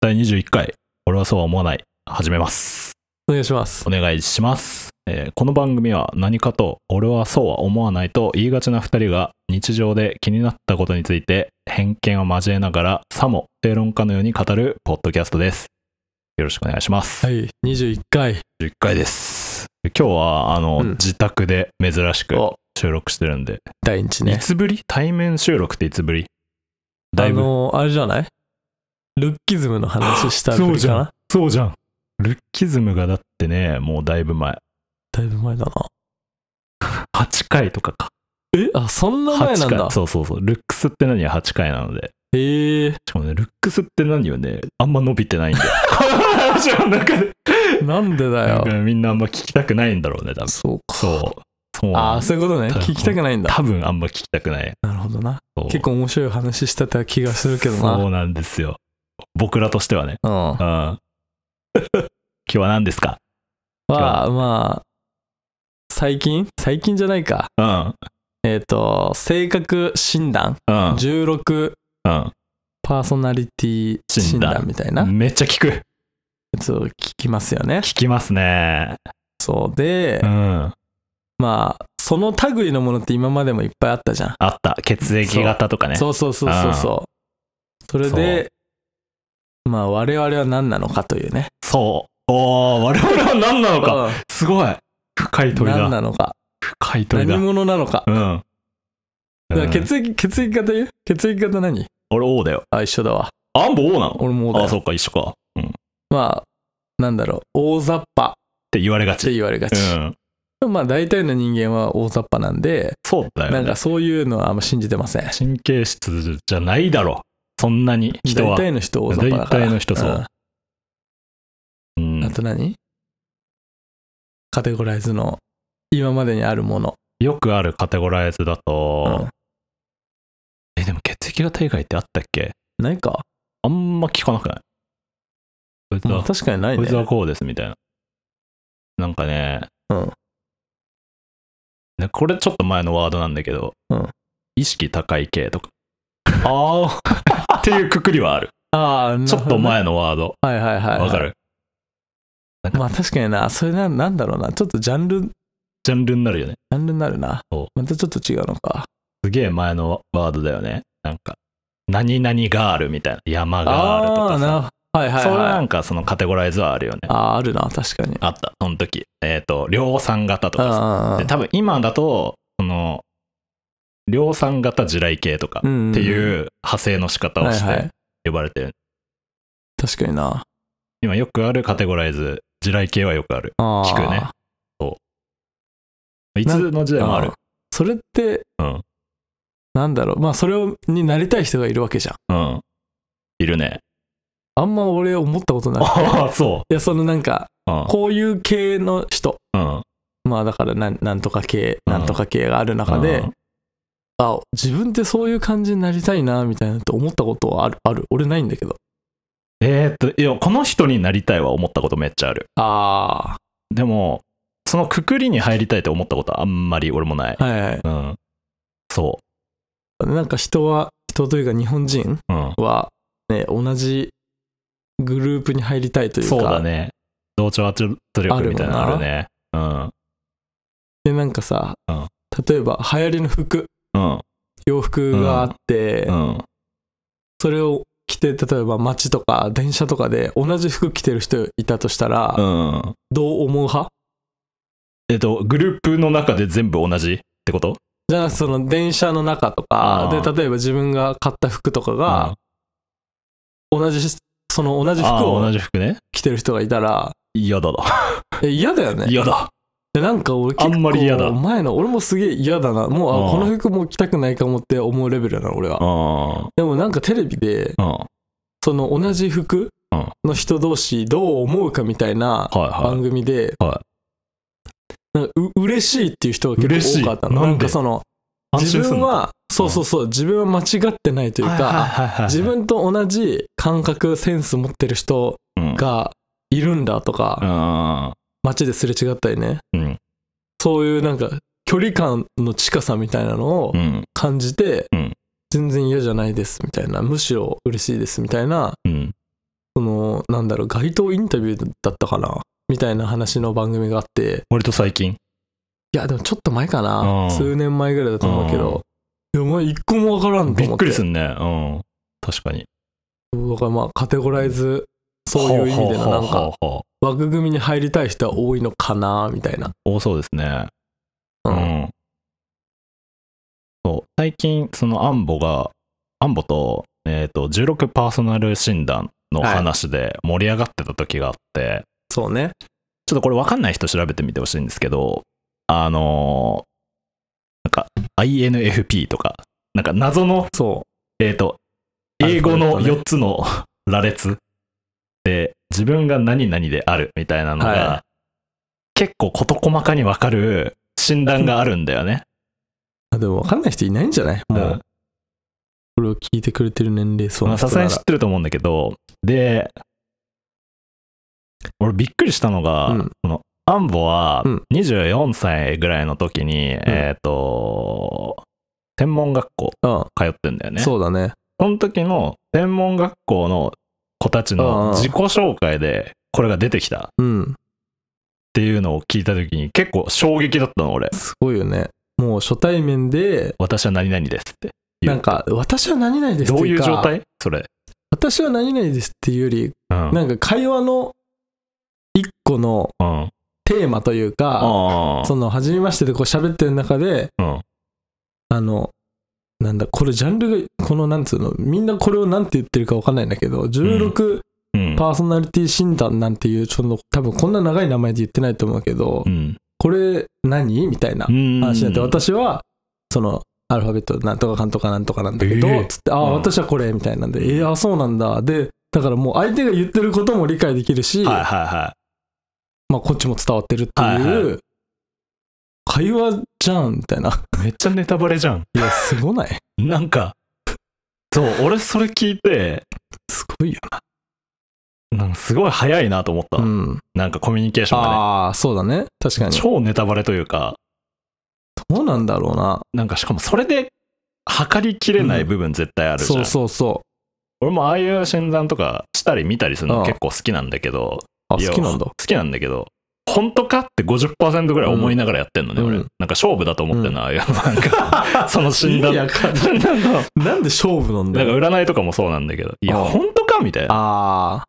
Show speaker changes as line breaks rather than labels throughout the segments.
第21回、俺はそうは思わない。始めます。
お願いします
お。願いします。えーこの番組は何かと俺はそうは思わないと言いがちな2人が日常で気になったことについて偏見を交えながらさも正論家のように語るポッドキャストです。よろしくお願いします。
はい、21回。
11回です。今日はあの、
うん
自宅で珍しく
お
収録してるんで、い
第一ね。
つぶり？対面収録っていつぶり？だいぶ
あのー、あれじゃない？ルッキズムの話したぶ
そうじゃんそうじゃん。ルッキズムがだってね、もうだいぶ前。
だいぶ前だな。
8回とかか。
え、あ、そんな前なん
8
だ
回。。そうそうそう。ルックスって何？は8回なので。
へえ
しかもね、ルックスって何よね、あんま伸びてないんだよ。この話の中で。
ー、なんでだよ。
みんなあんま聞きたくないんだろうね、多分。
そうか。
そう。そう
ああ、そういうことね。聞きたくないんだ。
多分あんま聞きたくない。
なるほどな。結構面白い話したた気がするけどな。
そうなんですよ。僕らとしてはね。
うん。
うん。今日は何ですか？
まあ、まあ、最近？最近じゃないか。
うん。
えっ、と、性格診断？
うん。
16
うん。
パーソナリティ診
診断
断みたいな？や
めっちゃ聞く。
つを聞きますよね。
聞きますね。
そうで、
うん。
まあその類のものって今までもいっぱいあったじゃん。
あった。血液型とかね。
そうそうそうそうそう。それでまあ我々は何なのかというね。
そう。おー、我々は何なのか。
うん
すごい。深い問い
何
だ。
なのか。
深い問いだ
何。者なのか。
うん。
だから
うん
血液血液型言う？血液型何？
俺 O だよ。
あ一緒だわ。
あんぼ O なの？
俺もだ
あ、そ
よ。
うか、一緒か。うん。っ
まあなんだろう大雑把って
言われがち。
言われがち。
うん。
まあ大体の人間は大雑把なんで、
そうだよね
なんか。そういうのはあんま信じてません。
神経質じゃないだろ。そんなに人は。
大体の人大雑把だから。
大体の人そう。ん。うん。
あと何？カテゴライズの今までにあるもの。
よくあるカテゴライズだ
う
と
ん、
え、でも血液型以外ってあったっけ？
ないか、
あんま聞かなくない？こいつは
まあ、確かにないね。
こいつ。はこうですみたいな。なんかね、
うん。
ねこれちょっと前のワードなんだけど、
うん。
意識高い系とか。
あ
っていうくくりはある。
あー、
ちょっと前のワード。
はいはいはい、はい。
わかる？
まあ確かにな、それななんだろうな、ちょっとジャンル、ジ
ジャンルになるよね。
ャンルになるな
そう。
またちょっと違うのか。
すげえ前のワードだよね。なんか、何々ガールみたいな。山ガールとかさ。
あーな、はいはい
そういうな
はい。
んかそのカテゴライズはあるよね。
ああー、あるな、確かに。
あった、その時。えっ、と、量産型とかさ。
あ
で多分今だと、その、量産型地雷系とか
っ
っていう派生の仕方をして
はいはい。
呼ばれてる。
確かにな。
今よくあるカテゴライズ、地雷系はよくある。聞くね。いつの時代もある
ー。それって、
うん
なんだろう、まあそれをになりたい人がいるわけじゃん。
うん。いるね。
あんま俺思ったことない。い
ああ、そ
や、そのなんか、
う。うん。
こういう系の人、
うん。
まあだからなんなんとか系、なんとか系がある中で、
うん
あ、自分ってそういう感じになりたいな、みたいなって思ったことはある。ある？俺ないんだけど。
えーっと、いや、この人になりたいは思ったことめっちゃある。
あ
でも、そのくくりに入りたいと思ったことはあんまり俺もない。
あ、はいはい。
うん。そ
なんか人は、人というか日本人
う。うん。
は、ね、同じグループに入りたいというか、
そうだね。同調圧力みたいなのあるね。うん。
で、なんかさ、
うん
例えば流行りの服、
うん。
洋服があって、
うん。
それを着て、例えば街とか電車とかで同じ服着てる人いたとしたら、
うん。
どう思う派？
えっと、グループの中で全部同じ？ってこと？
じゃあその電車の中とかで例えば自分が買った服とかが同じその同じ服
ああ、同
を
じ服ね。
着てる人がいたら
嫌だな。
え嫌だよね
嫌だ。
でなんか俺結構
あんまり嫌だ。
前の俺もすげえ嫌だな。もうこの服もう着たくないかもって思うレベルなの俺は。
うん。
でもなんかテレビで
うん。
その同じ服
うん。
の人同士どう思うかみたいな番組で、
は
なんかう嬉しいっていう人が結構多かったの。なんかその
い。
自分はそうそうそう自分は間違ってないというか、
か
自分と同じ感覚センス持ってる人がいるんだとか、街ですれ違ったりね
うん。うん。
そういうなんか距離感の近さみたいなのを
うん。
感じて、
うん
全然嫌じゃないですみたいなむしろ嬉しいですみたいな
うん。
その、なんだろう、街頭インタビューだったかなみたいな話の番組があって、
割と最近？
いや、でもちょっと前か
う
な。
ん
数年前ぐらいだと思うけど、いや、お前一個もわからんと思って。
びっくりすんね。うん。確かに。
だからまあ、カテゴライズ、そういう意味でのなんか、枠組みに入りたい人は多いのかな、みたいな。
多そうですね。
う。
うんん。そう。最近、そのアンボが、アンボと、えっ、と、16パーソナル診断の話で盛り上がってた時があって、
そうね。
ちょっとこれ分かんない人調べてみてほしいんですけど、あのーなんか INFP とか、なんか謎の、
そ
えっ、と、
アル
英語の
ファベットね
4つの羅列で、自分が何々であるみたいなのが、
は
結構事細かに分かる診断があるんだよね。
でもわかんない人いないんじゃない？もう、
うん
これを聞いてくれてる年齢層
まあさすがに知っ。てると思うんだけど、で、俺びっくりしたのが、
うん
そのアンボは
うん
24歳ぐらいの時に、えっ、と、専門学校
うん。
通ってんだよね。
そうだね。
その時の専門学校の子たちの自己紹介でこれが出てきたっ
うん。
ていうのを聞いた時に結構衝撃だったの俺。
すごいよね。もう初対面で、
私は何々ですって言う。
なんか、私は何々ですっ
どういう
うか
状態？それ。
私は何々ですっていうより、
うん。
なんか会話の一個の
うん。
テーマというか、
あ
その、初めましてでこう喋ってる中で、
あ。うん。
あの、なんだ、これジャンルが、このなんつうの、みんなこれをなんて言ってるかわかんないんだけど、16
うん。
パーソナリティ診断なんていう、ちょっと多分こんな長い名前で言ってないと思うけど、
うん。
これ何みたいな
うん
話になって、私は、その、アルファベットなんとかかんとかなんとかなんだけど、
ええ
つって、ああ、
うん
私はこれみたいなんで、えー、あそうなんだ。で、だからもう相手が言ってることも理解できるし、
はいはいは
まあこっちも伝わってるっていう、
はいは
会話じゃんみたいな。
い。めっちゃネタバレじゃん。
いや、すごない？
なんか、そう、俺それ聞いて、
すごいよ
なんかすごい早いなと思った。
うん。
なんかコミュニケーションがね。
ああ、そうだね。確かに。
超ネタバレというか、
どうなんだろうな。
なんかしかもそれで測りきれない部分絶対あるじゃん。
そうそうそ
俺もああいう診断とかしたり見たりするの
うん
結構好きなんだけど、
う。あ、
いや
好きなんだ
好。きなんだけど、本当かって50%ぐらい思いながらやってんのね、俺。
うんうん
なんか勝負だと思ってんの、ああいうのなんか、その診断。
意味わかんな
んか
なんで勝負なんだよ。
占いとかもそうなんだけど、いや、
うん
本当かみたいな。
ああ。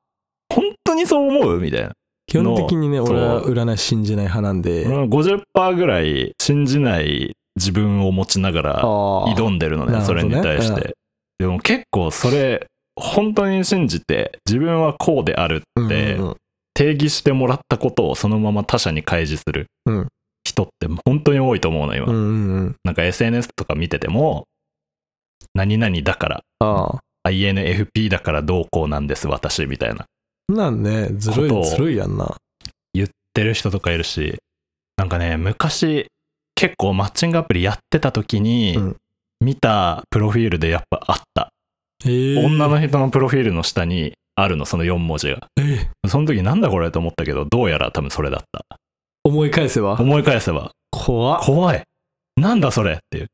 本当にそう思うみたいな。
基本的にね、俺は占い信じない派なんで。
俺は50%ぐらい信じない自分を持ちながら。挑んでるのね、それに対して。でも結構それ、本当に信じて、自分はこうであるって
うんうんうん
定義してもらったことをそのまま他者に開示する
うん
人って本当に多いと思うの、今。
うんうんうん。
なんか SNS とか見てても、何々だから、
ああ。
INFP だからどうこうなんです、私、みたいな。
なんね、ずるい、ずるいやんな。
言ってる人とかいるし、なんかね、昔、結構マッチングアプリやってた時に
うん、
見たプロフィールでやっぱあった。
ええ
女の人のプロフィールの下にあるの、その4文字が。
ええ
その時なんだこれと思ったけど、どうやら多分それだった。
思い返せば。
思い返せば、
怖っ
怖い。なんだそれっていう。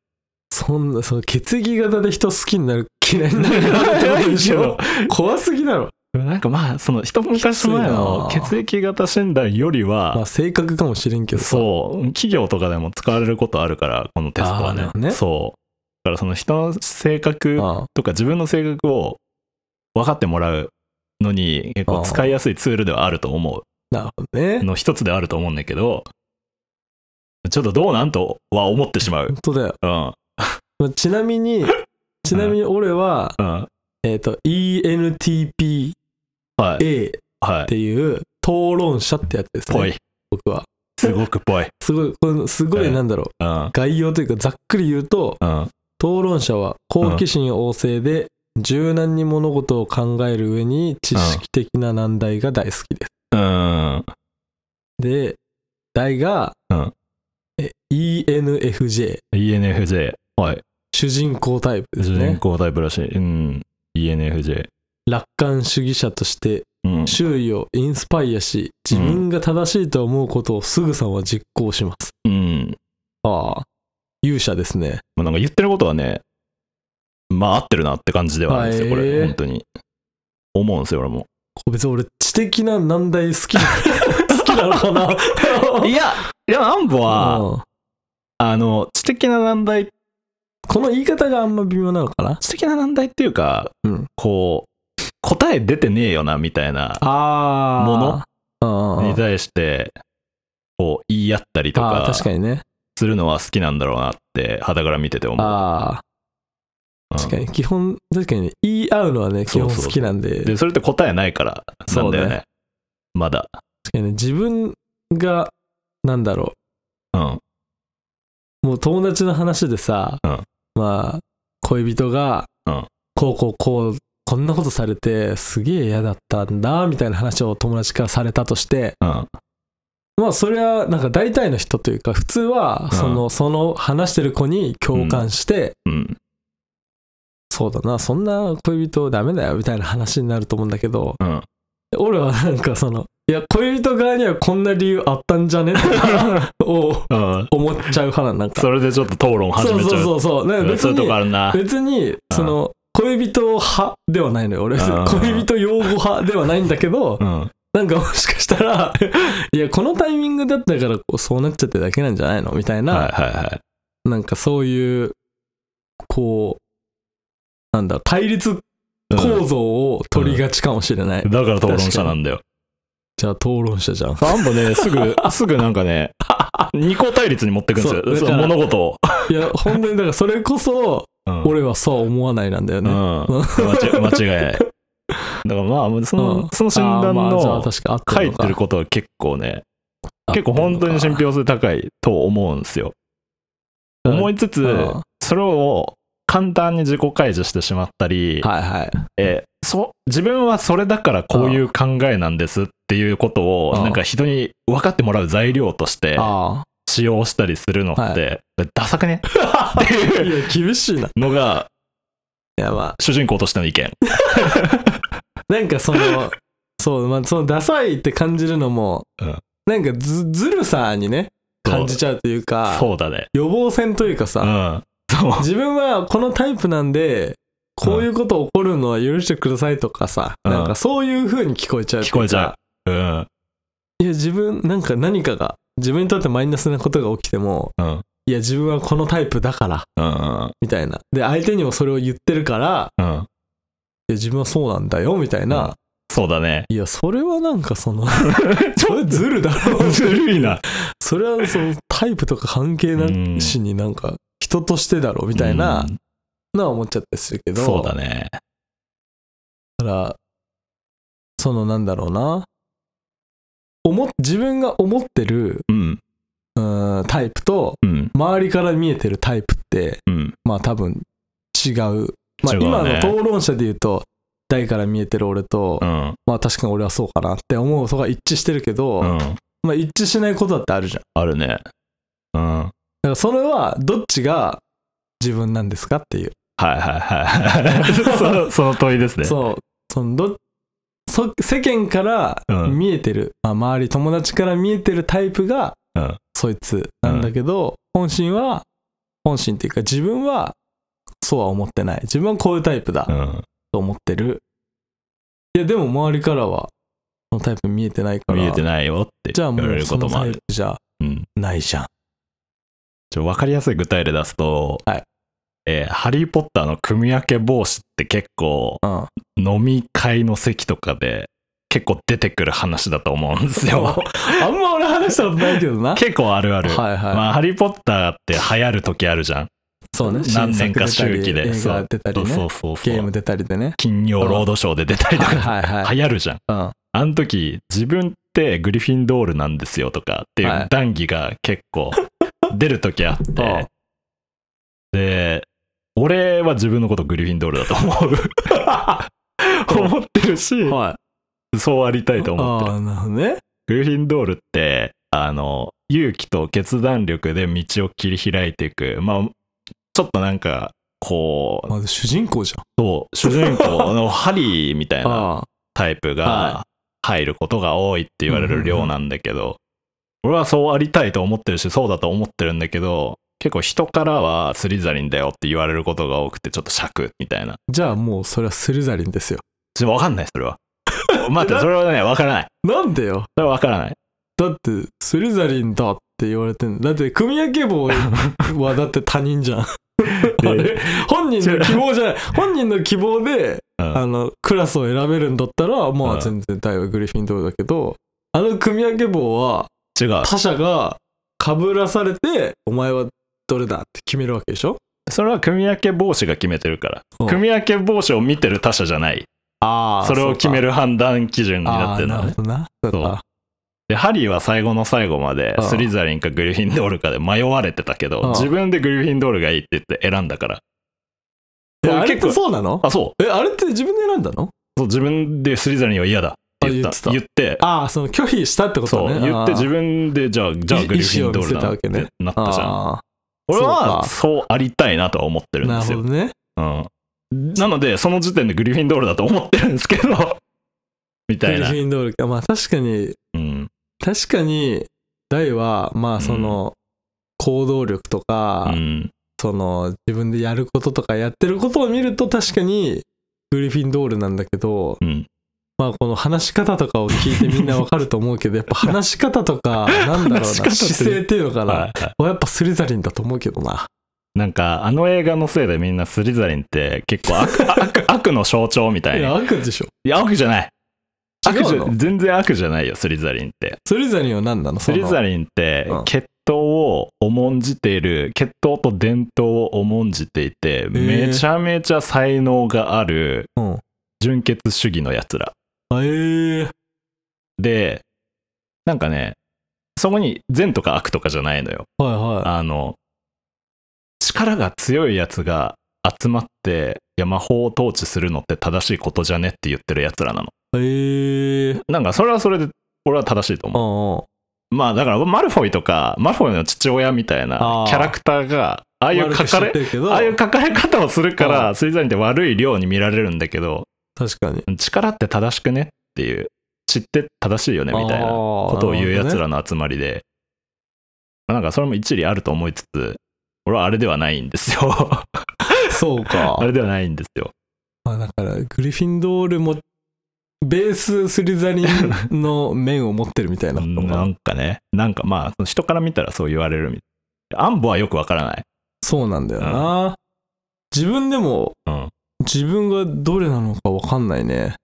そんな、その血液型で人好きになる、嫌いになるってことでしょ。怖すぎだろ。
なんかまあ、その一昔前の血液型診断よりは、
まあ性格かもしれんけどさ。
そう、企業とかでも使われることあるから、このテストはね
ね
そう。だからその人の性格
あ
とか自分の性格を分かってもらうのに結構使いやすいツールではあると思
なるほどね
う。。の一つではあると思うんだけど、ちょっとどうなんとは思ってしまう
本。当だよ。
うん。
まあちなみに、ちなみに俺は、
うん。
えっと、ENTPA
はい。
っ
はい。
ていう討論者ってやつです
ぽい
ね。。僕は。
すごくぽい。
すごい、これすご
うん
いなんだろう。
うん。
概要というかざっくり言うと、
うん。
討論者は好奇心旺盛で柔軟に物事を考える上に知識的な難題が大好きです。
うん。
で、題が、
うん
え ENFJ、
ENFJ。はい。
主人公タイプです
主人
ね。
公タイプらしい。うん。ENFJ。
楽観主義者として
うん。
周囲をインスパイアし、自分が正しいと思うことをすぐさま実行します。
うん。
ああ、勇者ですね。
まあ、なんか言ってることはね、まあ合ってるなって感じではあるんですよ、こ
へ
れ、
ー
本当に。思うんですよ、俺も。
別に俺知的な難題好きな 好きなのかな？
いや、いや、アンボは、
うん。
あの、知的な難題、
この言い方があんま微妙なのかな？
知的な難題っていうか、
うん。
こう、答え出てねえよな、みたいな。
あ
もの？
の
に対して、こう、言い合ったりとか
確かにね。
するのは好きなんだろうなって、肌から見てて思う。
ああ
うん
確かに基本確かにね言い合うのはね基本
そうそうそう
好きなんで
で、それって答えないからなんだよね。
そう
まだ。
確かにね自分がなんだろ
うん。
うもう友達の話でさ、
うん
まあ恋人が、
うん
こうこうこうこんなことされてすげえ嫌だったんだみたいな話を友達からされたとして
うん。
まあそれはなんか大体の人というか普通は
うん
その,、その話してる子に共感して、
うん。
そうだなそんな恋人ダメだよみたいな話になると思うんだけど
うん。
俺はなんかそのいや恋人側にはこんな理由あったんじゃね？を
うん。
思っちゃう派なんか
それでちょっと討論始
そうそう
めちゃう。
そうそうなんか別
そういうとこあ
に
るな。
別にその恋人派ではないのよ俺恋人擁護派ではないんだけど
うん。
なんかもしかしたらいやこのタイミングだったからこうそうなっちゃってるだけなんじゃないの？みたいな、
はいはいはい。
なんかそういうこうなんだ対立
うん
構造を取りがちかもしれない、
だから討論者なんだよ。
じゃあ討論者じゃん
アンボね、すぐ、すぐなんかね、二項対立に持ってくんですよ。物事を。
いや本当にだからそれこそ
うん
俺はそうは思わないなんだよね、
うん。間違 間違いない。だからまあ、その、
うん
その診断の書いてることは結構ね、結構本当に信憑性高いと思うんですよ。思いつつ、
うん
それを簡単に自己開示してしまったり、
はいはい。
えーそ自分はそれだからこういう考えなんですっていうことを
うん
なんか人に分かってもらう材料として
あ
使用したりするのっ
は
てダサくね？
あ
っていう
厳しいな。い
のが主人公としての意見。
なんかそのそうまあそのダサいって感じるのも、
うん。
なんかずずるさにね感じちゃうというか
そうだね。
予防線というかさ、
うん。
自分はこのタイプなんでこういうこと起こるのは許してくださいとかさ、
うん
なんかそういう風に聞こえちゃう
聞こえちゃ
か
う。うん。
いや自分なんか何かが自分にとってマイナスなことが起きても
うん。
いや自分はこのタイプだから
うん。
みたいなで相手にもそれを言ってるから
うん。
いや自分はそうなんだよみたいな、
うんそうだね。
いやそれはなんかその それずるだろ
ずるいな。
それはそのタイプとか関係なしになんか人としてだろみたいな
うん
のは思っちゃったりするけど
そうだね。
だからそのなんだろうな思っ自分が思ってる
うん。
うーんタイプと
うん。
周りから見えてるタイプって
うん。
まあ多分違うまあ
違うね
今の討論者で言うと台から見えてる俺と、
うん。
まあ確かに俺はそうかなって思うそこが一致してるけど、
うん。
まあ一致しないことだってあるじゃん
あるね。うん。
だからそれはどっちが自分なんですかっていう。
はいはいはい。そのその問いですね。
そう。そのどそ世間から
うん
見えてる、まあ、周り友達から見えてるタイプが、
うん
そいつなんだけど、本心は本心っていうか自分はそうは思ってない自分はこういうタイプだ
うん。
と思ってる、いやでも周りからはそのタイプ見えてないから
見えてないよって
じゃあも
言われ
うそのタイ
ることもある。
プじゃ
うん。
ないじゃん
ちょ分かりやすい具体例出すと、
はい。
えーハリー・ポッターの組み分け帽子って結構
うん。
飲み会の席とかで結構出てくる話だと思うんですよ。
あんま俺話したことないけどな。
結構あるある。
はいはい、
まあ、ハリー・ポッターって流行る時あるじゃん。
そうね。
何年か周期で
新作出たり映画出たりね。
そう。そうそう。
ゲーム出たりでね。
金曜ロードショーで出たりとか、
はいはいはい。
流行るじゃん。
うん。
あの時、自分ってグリフィンドールなんですよとかってい
はい。う
談義が結構出る時あっ
うん
て、で、俺は自分のことグリフィンドールだと思う。思ってるし、
はい。
そうありたいと思ってる。
ああなるほどね。
グリフィンドールって、あの、勇気と決断力で道を切り開いていく、まあ、ちょっとなんか、こう、
まず主人公じゃん。
そう、主人公のハリーみたいな
あ
タイプ
は
が入ることが多いって言われる量なんだけど、俺はそうありたいと思ってるし、そうだと思ってるんだけど、結構人からはスリザリンだよって言われることが多くて、ちょっと尺みたいな。
じゃあもうそれはスリザリンですよ
ちょっとわかんない、それは。待って、それはね、わからない。
なんでよ？
それはわからない。
だって、スリザリンだって言われてんの。だって、組分け棒はだって他人じゃん。あれ？本人の希望じゃない。本人の希望で、
うん
あの、クラスを選べるんだったら、ま
うん
あ全然大はグリフィンドールだけど、あの組分け棒は
違う。
他者が被らされて、お前はどれだって決めるわけでしょ？
それは組み分け帽子が決めてるから。
うん
組み分け帽子を見てる他者じゃない。
あ
それを決め
る
る判断基準になってるのね
なる。ほどな。そうか
で、ハリーは最後の最後まで
うん
スリザリンかグリフィンドールかで迷われてたけど、
うん
自分でグリフィンドールがいいって言って選んだから。
えあれって
結構、
そうなの？
あ、そう。
え、あれって自分で選んだの？
そう自分でスリザリンは嫌だって言った。
あ言ってああ、その拒否したってこと
そう、
ね。
言って自
分
分で、じゃあ、じゃあ
い
グリフィンドールだなってなったじゃん。
あ
俺は
か
そうありたいなとは思ってるんですよ。
るほどね。
うん。なので、その時点でグリフィンドールだと思ってるんですけど、みたいな
グリ。フィンドールか。まあ確かに、
うん。
確かに、大は、まあその、行動力とか、
うん。
その、自分でやることとかやってることを見ると確かに、グリフィンドールなんだけど、
うん。
まあこの話し方とかを聞いてみんなわかると思うけど、やっぱ話し方とか、なんだろうな、姿勢っていうのかな。
はいはい
はやっぱスリザリンだと思うけどな。
なんか、あの映画のせいでみんなスリザリンって結構悪 悪悪の象徴みたい
いや、
な。
悪でしょ。
いや、悪じゃない。悪じゃ全然悪じゃないよ、スリザリンって。
スリザリンは何なの？
スリザ
リ
リンって
うん
血統を重んじている、血統と伝統を重んじていて、めちゃめちゃ才能がある。純血主義のやつら。
あえー、
で、なんかね、そこに善とか悪とかじゃないのよ。
はいは
あの、力が強いやつが集まって、魔法を統治するのって正しいことじゃねって言ってるやつらなの。
い。えー、
なんか、それはそれで、俺は正しいと
う
思
んう。
まあ、だから、マルフォイとか、マルフォイの父親みたいなキャラクターが、ああいう書かれ、ああいう書かれ方をするか
う
ら、スイザリンって悪い量に見られるんだけど、
確かに。
力って正しくねっていう、知って正しいよねみたいなことを言うやつらの集まりで、まあなんかそれも一理あると思いつつ、俺はあれではないんですよ。
そうか
あ。れではないんですよ。
まあだから、グリフィンドールも、ベーススリザリンの面を持ってるみたいな。
なんかね、なんかまあ、人から見たらそう言われるみたいな。アンボはよくわからない。
そうなんだよな。自分でも、
うん。
自分がどれなのかわかんないね。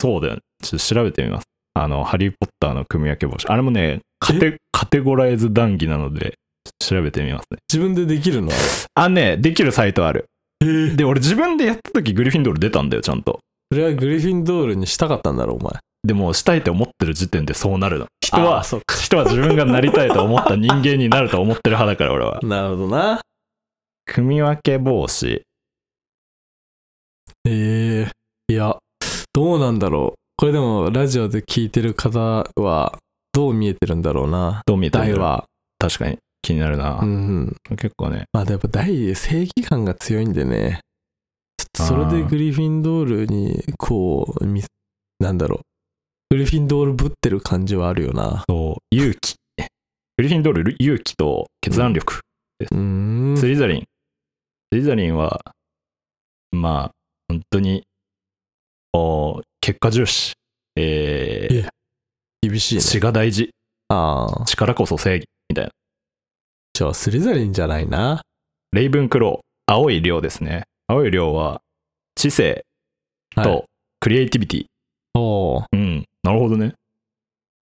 そうだよね。ちょっと調べてみます。あの、ハリー・ポッターの組み分け帽子。あれもね、カテカテゴライズ談義なので、調べてみますね。
自分でできるの？
あ、ね、できるサイトある。で、俺自分でやった時グリフィンドール出たんだよ、ちゃんと。
それはグリフィンドールにしたかったんだろう、お前。
でも、したいって思ってる時点でそうなるの。人
あ
は
ー、そ。
人は自分がなりたいと思った人間になると思ってる派だから、俺は。
なるほどな。
組み分け帽子。
ええいや、どうなんだろう。これでも、ラジオで聞いてる方は、どう見えてるんだろうな。
どう見えてるんだろう
大は。
確かに気になるな。
うんうん。
結構ね。
まあ、でもやっぱ大、正義感が強いんでね。ちょっとそれでグリフィンドールに、こう、みなんだろう。グリフィンドールぶってる感じはあるよな。
そう、勇気。グリフィンドール、勇気と決断力。
うーん。
スリザリン。スリザリンは、まあ、本当に、お結果重視。えー
え厳しいね。
血が大事。
ああ。
力こそ正義。みたいな。
じゃあ、スリザリンじゃないな。
レイブンクロー。青い量ですね。青い量は、知性
はい、
とクリエイティビティ。
おー
うん。なるほどね。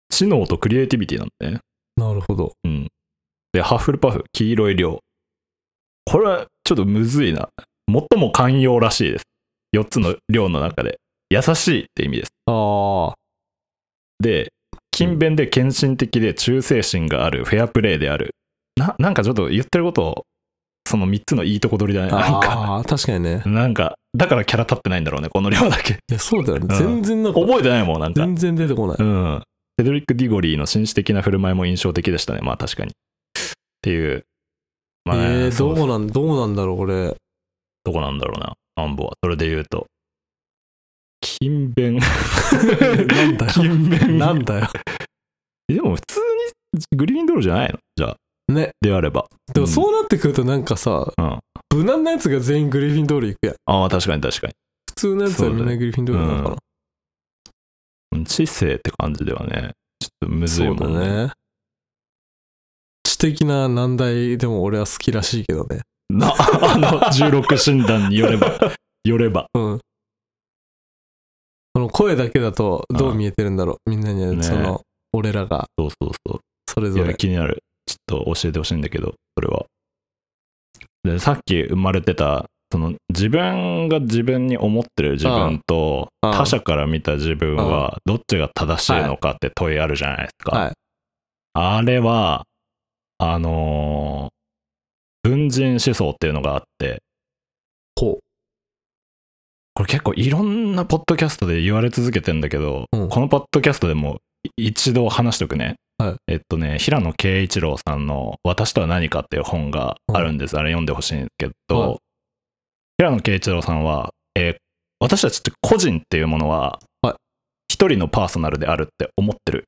知能とクリエイティビティなんだね。
なるほど。
うん。で、ハッフルパフ、黄色い量。これはちょっとむずいな。最も寛容らしいです。4つの量の中で。優しいって意味です。
ああ。
で、勤勉で献身的で忠誠心がある、フェアプレーである。な、なんかちょっと言ってることを、その3つのいいとこ取りだね。なんか、
ああ、確かにね。
なんか、だからキャラ立ってないんだろうね、この量だけ。
いや、そうだよね。
うん
全然なんか、
覚えてないもん、なんか。
全然出てこない。
うん。セドリック・ディゴリーの紳士的な振る舞いも印象的でしたね。まあ確かに。っていう。まあね、
えー、どうなん、どうなんだろう、これ。
どこなんだろうな、アンボは。それで言うと。勤勉。
なんだよ。
勤勉。
なんだよ。
でも普通にグリーンドールじゃないの？じゃあ。
ね。
であれば。
でもそうなってくるとなんかさ、
うん。
無難なやつが全員グリフィンドール行くやん。
ああ、確かに確かに。
普通のやつはみんなグリフィンドールなのかな。
知性って感じではね、ちょっとむずい
そう
もん
だね。知的な難題でも俺は好きらしいけどね。
な、あの、16診断によれば、よれば。
うん。その声だけだとどう見えてるんだろう。みんなには
ね
その、俺らが
そうそうそう。
それぞれ。
気になる。ちょっと教えてほしいんだけど、それは。で、さっき生まれてた、その自分が自分に思ってる自分と
うんうん
他者から見た自分はどっちが正しいのかって問いあるじゃないですか。
はい。
あれは、あのー文人思想っていうのがあって、
ほ
これ結構いろんなポッドキャストで言われ続けてんだけど、
うん。
このポッドキャストでもい一度話しとくね。
はい。
えっとね、平野啓一郎さんの「私とは何か」っていう本があるんです。あれ読んでほしいんですけど、
はい。
平野啓一郎さんは、えー私たちって個人っていうものは
はい。
一人のパーソナルであるって思ってる。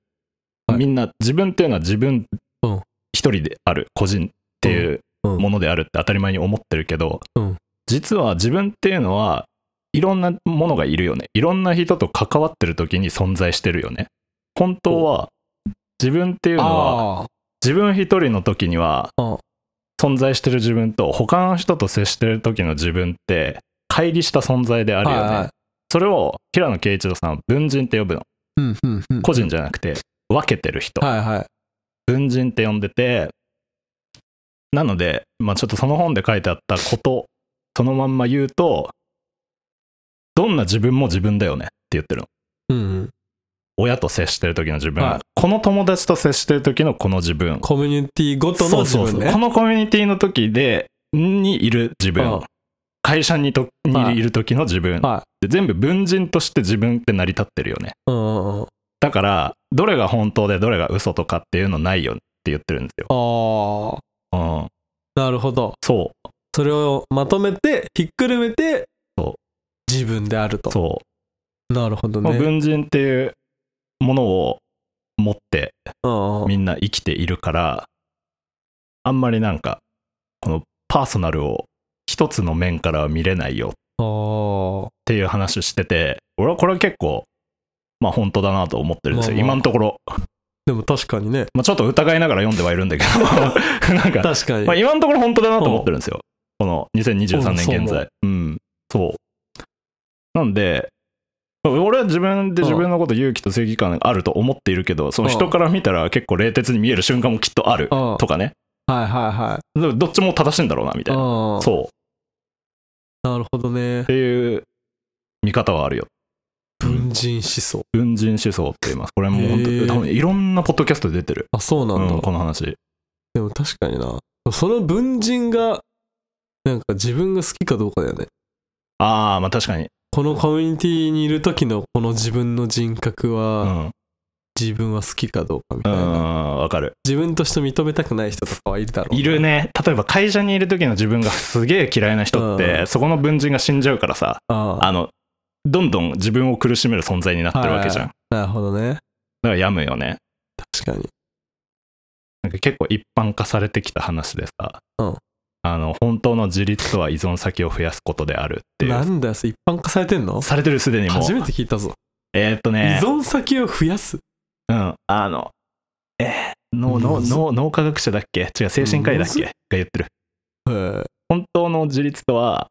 はい。
みんな自分っていうのは自分
うん。
一人である個人っていう
うん
ものであるって当たり前に思ってるけど、
うん
実は自分っていうのはいろんなものがいるよね。いろんな人と関わってる時に存在してるよね。本当は自分っていうのは
あ
自分一人の時には
うん
存在してる自分と他の人と接してる時の自分って乖離した存在であ
あ。
るよね。
はいはい。
それを平野啓一郎さんは文人って呼ぶの。
うんうんうん。
個人じゃなくて分けてる人。
はいはい。
文人って呼んでて、なので、まあちょっとその本で書いてあったこと、そのまんま言うと、どんな自分も自分だよねって言ってるの。
うんうん。
親と接してる時の自分、
はい
この友達と接してる時のこの自分。
コミュニティごとの自
そうそうそう
分ね。
このコミュニティの時で、にいる自分。
うん
会社にとに
はい
いる時の自分、
は
で全部文人として自分って成り立ってるよね。
うんうんうん。
だから、どれが本当でどれが嘘とかっていうのないよって言ってるんですよ。
あ
うん、
あ、なるほど。
そう。
それをまとめて、ひっくるめて
そう、
自分であると。
そう。
なるほどね。
まあ文人っていうものを持ってみんな生きているから、あんまりなんか、このパーソナルを一つの面からは見れないよっ。ていう話してて、俺はこれは結構、まあ本当だなと思ってるんですよ。
まあまあ
今のところ。
でも確かにね。
まあちょっと疑いながら読んではいるんだけど、なんか、
確かに。
まあ、今のところ本当だなと思ってるんですよ。この2023
うんそう思う
年現在。うん。そう。なんで、俺は自分で自分のこと勇気と正義感があると思っているけど、その人から見たら結構冷徹に見える瞬間もきっとある
うん
とかね。
はいはいはい。
どっちも正しいんだろうな、みたいな。
うん
そう。っ
なるほどね。
ていう見方はあるよ。
文人思想。
文人思想って言います。これもう本当
へー
多分いろんなポッドキャストで出てる。
あ、そうなんだ。
うん、この話。
でも確かにな。その文人が、なんか自分が好きかどうかだよね。
ああ、まあ確かに。
このコミュニティにいる時のこの自分の人格
う
は、
ん。
自分は好きかどうかみ
う
たいな。
ん、わかる。
自分として認めたくない人とかはいるだろう。
いる。ね。例えば会社にいる時の自分がすげえ嫌いな人って、
うん
そこの文人が死んじゃうからさ、
ああ。
あの、どんどん自分を苦しめる存在になってるわけじゃん。
はいなるほどね。
だから病むよね。
確かに。
なんか結構一般化されてきた話でさ、
うん
あの、本当の自立とは依存先を増やすことであるっていう。
なんだよ、一般化されてんの？
されてるすでにもう。
初めて聞いたぞ。
えーっと
依
ね、
存先を増やす？
うん、あの、えー、脳脳脳脳科学者だっけ？違う、精神科医だっけ？が言ってる。本当の自立とは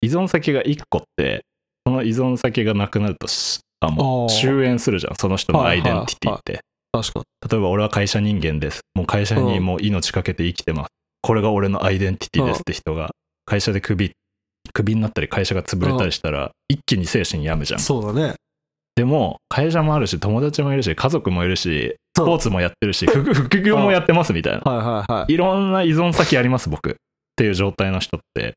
依存先が1個ってその依存先がなくなるとしあもう終焉するじゃんその人のアイデンティティって、
確かに。
例えば俺は会社人間です。もう会社にもう命かけて生きてます、これが俺のアイデンティティですって人が会社でクビクビになったり会社が潰れたりしたら一気に精神病むじゃん。
そうだね。
でも会社もあるし友達もいるし家族もいるしスポーツもやってるし副副業もやってますみたいな。
はいはいはい。
いろんな依存先あります僕。っていう状態の人って。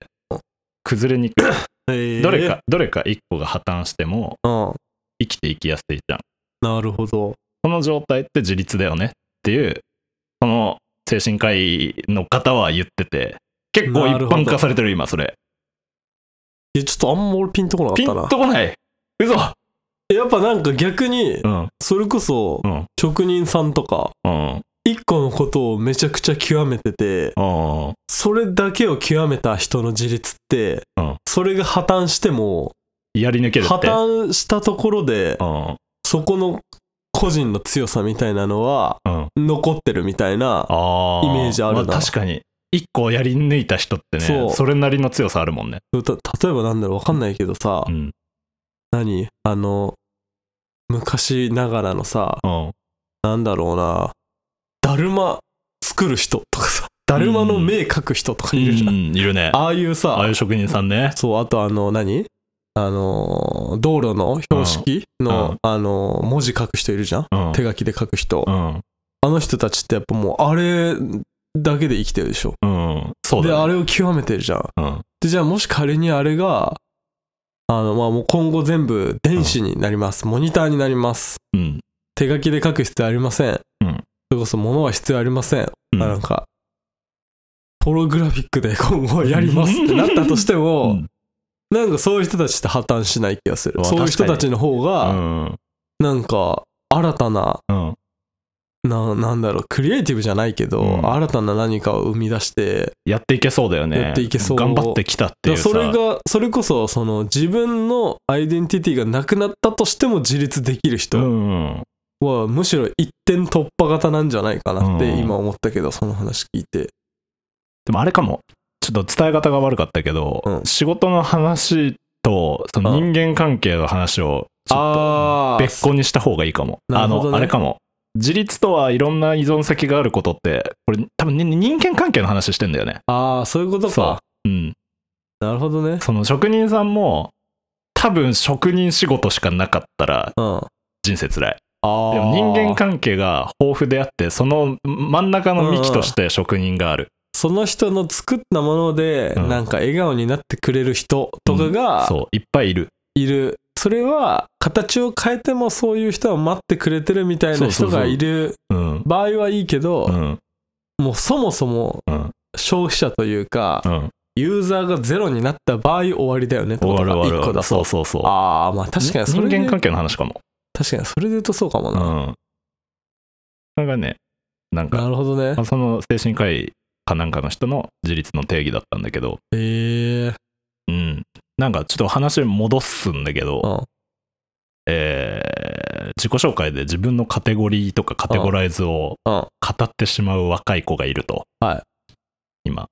崩れにくいどれか、どれか一個が破綻しても
うん。
生きていきやすいじゃん。
なるほど。
この状態って自立だよねっていう、その精神科医の方は言ってて、結構一般化されてる今それ。
いや、ちょっとあんま俺ピンとこなか
ピン
ったな。
とこない嘘
やっぱなんか逆に
う、ん、
それこそ
うん、
職人さんとか、
うん、
一個のことをめちゃくちゃ極めてて、
うん。
それだけを極めた人の自立って
うん、
それが破綻しても、
やり抜ける。
破綻したところで
う、ん、
そこの個人の強さみたいなのは
うん。
残ってるみたいな
ああ。
イメージあるな
ま確かに。一個やり抜いた人ってね、それなりの強さあるもんね。
た例えばなんだろうわかんないけどさ、
うん。
何？あの昔ながらのさ
うん。
なんだろうなだるま作る人とかさだるまの目描く人とかいるじゃん、
うんいるね。
ああいうさ
ああいう職人さんね。
そうあとあの何？あの道路の標識の、
うん
あの文字書く人いるじゃん？
うん。
手書きで書く人、
うん。
あの人たちってやっぱもうあれだけで生きてるでしょ
うん。そうだ、ね。
であれを極めてるじゃん
うん。
でじゃあもし仮にあれがあのまあもう今後全部電子になります、モニターになります
うん。
手書きで書く必要ありません、れこそ物は必要ありません、
うん
あなんかホログラフィックで今後やりますってなったとしても、
うん
なんかそういう人たちって破綻しない気がするそういう人たちの方
う
が
ん。
なんか新たな
うん。
ななんだろうクリエイティブじゃないけど、
うん
新たな何かを生み出して
やっていけそうだよね。
やっていけそう
頑張ってきたっていうさ。
それがそれこそその自分のアイデンティティがなくなったとしても自立できる人
うん。
はむしろ一点突破型なんじゃないかなって
うん
今思ったけどその話聞いて
でもあれかも。ちょっと伝え方が悪かったけど、
うん
仕事の話とその人間関係の話をちょっ
あ
と別個にした方がいいかも。あの、あれかも。自立とはいろんな依存先があることって、これ多分、ね、人間関係の話してんだよね。
あーそういうこと
そ
か
う。うん。
なるほどね
その職人さんも、多分職人仕事しかなかったら人生辛い。
ー
でも人間関係が豊富であって、その真ん中の幹として職人がある。
その人の作ったもので
うん
なんか笑顔になってくれる人とかが
そう、いっぱいいる。
いるそれは形を変えてもそういう人は待ってくれてるみたいな人がいる
うん。
場合はいいけど
うん。
もうそもそも
うん。
消費者というか
うん。
ユーザーがゼロになった場合終わりだよねとが
終わる終わる
1個だと
そうそうそう。
ああまあ確かにそれで
人間関係の話かも。
確かにそれで言うとそうかも
う
な、
ん。それがね、なんか、
なるほどね。
まあその精神科医かなんかの人の自立の定義だったんだけど、
へえ。
うん。なんかちょっと話戻すんだけど、
うん。
えー自己紹介で自分のカテゴリーとかカテゴライズを
うん。
語ってしまう若い子がいると、
はい。
今、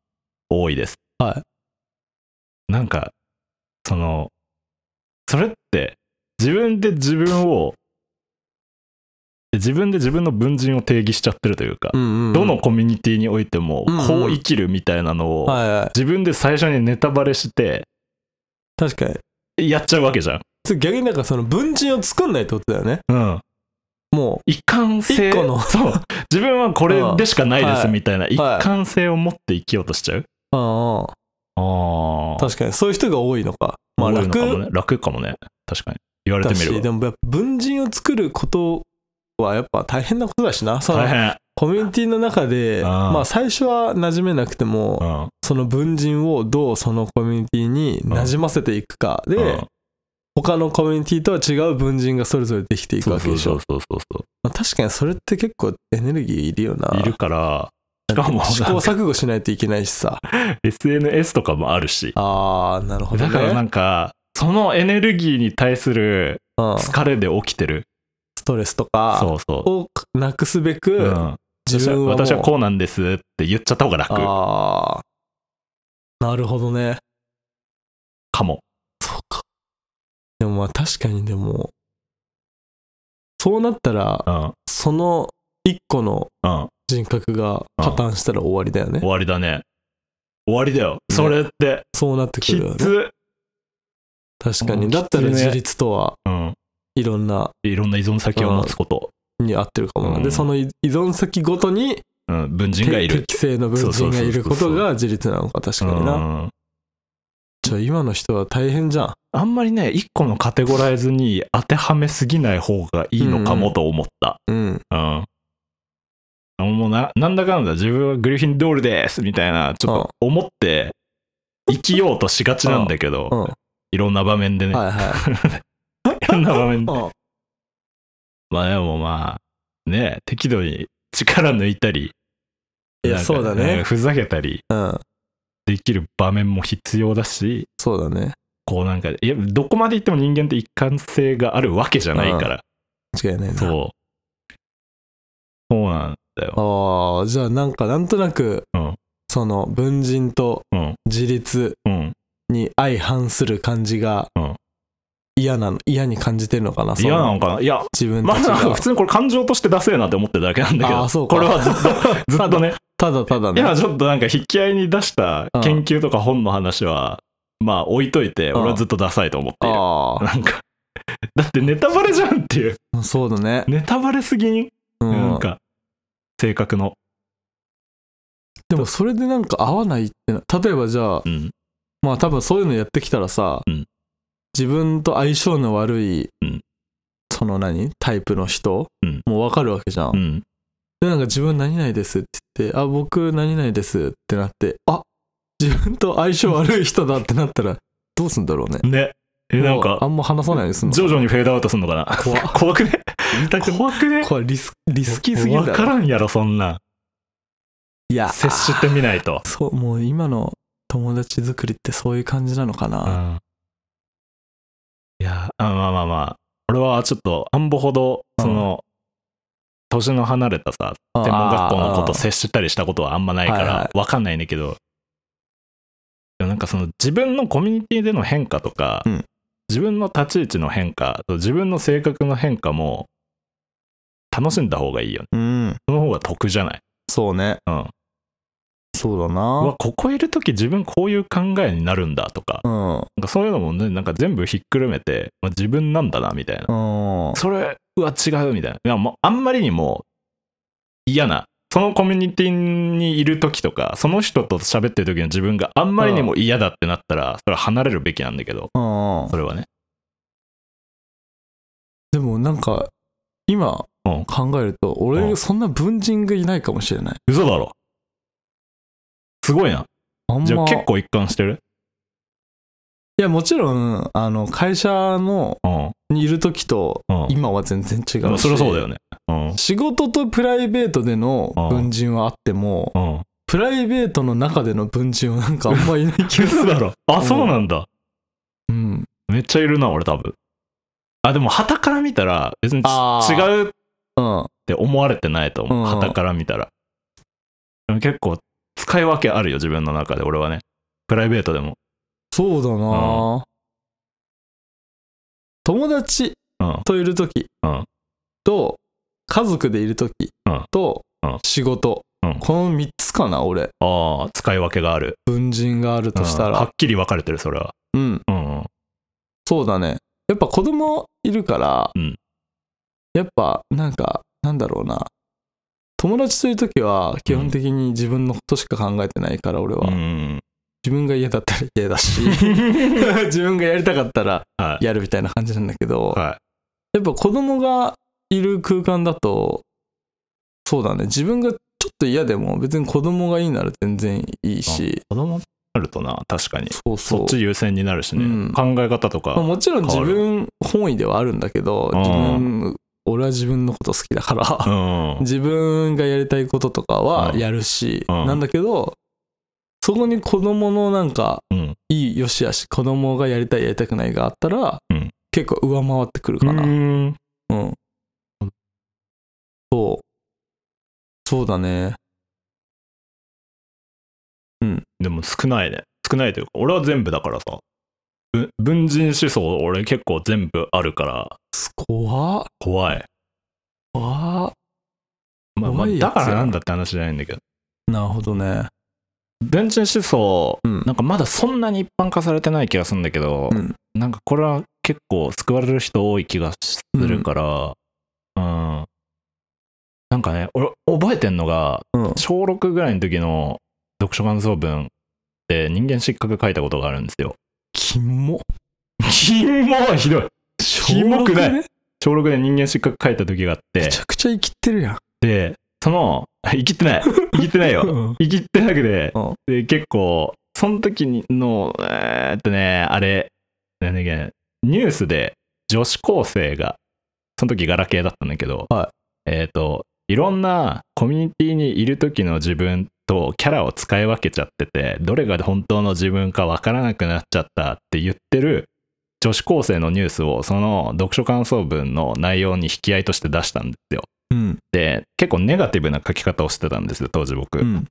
多いです。
はい。
なんか、その、それって自分で自分を、自分で自分の文人を定義しちゃってるというか、
うんうんうん。
どのコミュニティにおいてもこう生きるみたいなのを自分で最初にネタバレして
確かに。
やっちゃうわけじゃん。
逆になんかその文人を作んないってことだよね。
うん。
も
一貫性
の。
そう。自分はこれでしかないですみたいな一
はい。
貫性を持って生きようとしちゃう、
うあ。あ確かに。そういう人が多いのか。まあ楽
かもね。楽かもね。確かに言われ
だ
てみれ
でもやっぱ文人を作ることはやっぱ大変なことだしな。その
大変。
コミュニティの中でまあ最初は馴染めなくても
うん。
その文人をどうそのコミュニティに馴染ませていくかで、
うん。
他のコミュニティとは違う文人がそれぞれできていくわけでしょ。
そうそうそうそう
まあ確かにそれって結構エネルギーいるよな。い
るからしかも
試行錯誤しないといけないしさ。
SNS とかもあるし。
あーなるほどね。
だからなんかそのエネルギーに対する
うん、
疲れで起きてる。
ストレスとかをなくすべく、
うん。
自分は
私はこうなんですって言っちゃった方が楽。
ああなるほどね。
かも。
そうか。でもまあ確かにでもそうなったら
うん。
その一個の
うん。
人格が破綻したら終わりだよね。
終わりだね。終わりだよ。それって。
そうなってく
き
るよね。
つ
確か
うん
にだったら自立とは
うん。
いろんない
ろんな依存先を持つこと。
に合ってるかもな、
うん。
でその依存先ごとに
うん。文人がいる。
適正の文人がいることが自立なのか確かにな、
うん。
じゃあ今の人は大変じゃん。
あんまりね一個のカテゴライズに当てはめすぎない方がいいのかもと思った。
うん。
うん。もうななんだかんだ自分はグリフィンドールですみたいなちょっと思って生きようとしがちなんだけど、
うん
いろんな場面でね、
はいはい
いろんな場面で
うん
まあでもまあね適度に力抜いたり
いやそうだね
んふざけたり
うん
できる場面も必要だし
そうだね
こうなんかいやどこまでいっても人間って一貫性があるわけじゃないから、
間違いないな。
そう。そうなんだよ。
ああ、じゃあなんかなんとなく、
うん
その文人と
うん。
自立
うん。
に相反する感じが
うん
嫌なの、嫌に感じてるのかな、そ
嫌なのかな？いや、
自分
まあ普。通にこれ感情として出せえなって思ってるだけなんだけど、
あーそうか
これはずっと、ずっとね、
ただただね。
今ちょっとなんか引き合いに出した研究とか本の話は、まあ置いといて、
うん
俺はずっとダサいと思っている。
あ
なんか、だってネタバレじゃんっていう。
あ、そうだね。
ネタバレすぎん、
うん
なんか、性格の。
でもそれでなんか合わないってな、例えばじゃあ、
うん。
まあ多分そういうのやってきたらさ、
うん
自分と相性の悪い、
うん
その何タイプの人、
うん
もうわかるわけじゃん。
うん。
で、なんか自分何々ですって言って、あ、僕何々ですってなって、あ、自分と相性悪い人だってなったら、どうすんだろうね。
ね。え、なん
もうあ
か、
んま話さないようにすんの
徐々にフェードアウトすんのかな。
怖っ
怖くね？怖くね？
これリスリスキーすぎるだろ。
らんやろ、そんなん。
いや、
接してみないと。
そう、もう今の友達作りってそういう感じなのか
う
な。
ん。いや、あまあまあまあ。俺はちょっと、あんぼほど、その、年の離れたさ、専門学校のこと接したりしたことはあんまないか
はいはい
ら、わかんないんだけど、でもなんかその自分のコミュニティでの変化とか、
うん
自分の立ち位置の変化、自分の性格の変化も楽しんだ方がいいよね。
うん、
その方が得じゃない？
そうね。
うん。
そうだ
うわ
な。
ここいる時自分こういう考えになるんだとか,、
うん。
なんかそういうのもねなんか全部ひっくるめて、まあ、自分なんだなみたいな、
うん。
それは違うみたいないやもうあんまりにも嫌なそのコミュニティにいる時とかその人と喋ってる時の自分があんまりにも嫌だってなったらそれは離れるべきなんだけど
うん。
それはね
でもなんか、今
うん
考えると、
う
俺、
ん
そんな文人がいないかもしれない。
嘘だろすごいな。
あんま。
じゃあ結構一貫してる？
いや、もちろん、あの、会社の、
うん。
にいる時と、
うん。
今は全然違うし。
まあそりゃそうだよね。うん。
仕事とプライベートでの文人はあっても、
うん。
プライベートの中での文人はなんかあんまいない気がする。
嘘だろ。あそうなんだ。
うん。
めっちゃいるな俺多分。あでも旗から見たら別にち
あー。
違うっ
うん。
て思われてないと思う。
うん。
旗から見たら。でも結構使い分けあるよ自分の中で俺はね。プライベートでも。
そうだな、友達
うん。
といる時
うん。
と、家族でいる時
うん。
と
うん、
仕事。
うん。
この3つかな、俺。
ああ使い分けがある。
文人があるとしたら。
うん。はっ。きり分かれてるそれは。
うん。
うんうん。
そうだね。やっぱ子供いるから、
うん。
やっぱなんか、なんだろうな。友達という時は基本的に自分のことしか考えてないから、俺は。
うん。
自分が嫌だったら嫌だし、自分がやりたかったら
はい。
やるみたいな感じなんだけど、
は
やっぱ子供がいる空間だと、そうだね。自分がちょっと嫌でも別に子供がいいなら全然いい
い
し、
子供になるとな確かに。
そ
っち優先になるしね、
うん。
考え方とか、
まあもちろん自
変
分本位ではあるんだけど、
うん。
自分、俺は自分のこと好きだから、
うん。
自分がやりたいこととかは
うん。
やるし、
うん。
なんだけど、そこに子供のなんか、
うん。
いいよしあし、子供がやりたいやりたくないがあったら、
うん。
結構上回ってくるかな。
う
うん。
ん。
そう。そうだね。
でも少ないね。少ないというか俺は全部だからさ。ぶ文人思想俺結構全部あるから
怖っ。
怖い
怖っ。
まあ、まあだからなんだって話じゃないんだけど
なるほどね。
文人思想、
うん
なんかまだそんなに一般化されてない気がするんだけど、
うん
なんかこれは結構救われる人多い気がするからうん、なんかね俺覚えてんのが
うん。
小6ぐらいの時の読書感想文で人間失格書いたことがあるんですよ
キモ。
キモいひどい。キモくない。
小六ね。
小6で人間失格書いた時があって。
めちゃくちゃ生きってるやん。
でその 生きてない。生きてないよ。
うん。
生きてなくて。
うん。
で結構その時にのえーっとねあれなんだっけニュースで女子高生がその時ガラケーだったんだけど、
は
えーっといろんなコミュニティにいる時の自分とキャラを使い分けちゃっててどれが本当の自分かわからなくなっちゃったって言ってる女子高生のニュースをその読書感想文の内容に引き合いとして出したんですよ。
うん。
で、結構ネガティブな書き方をしてたんですよ、当時僕。
うん。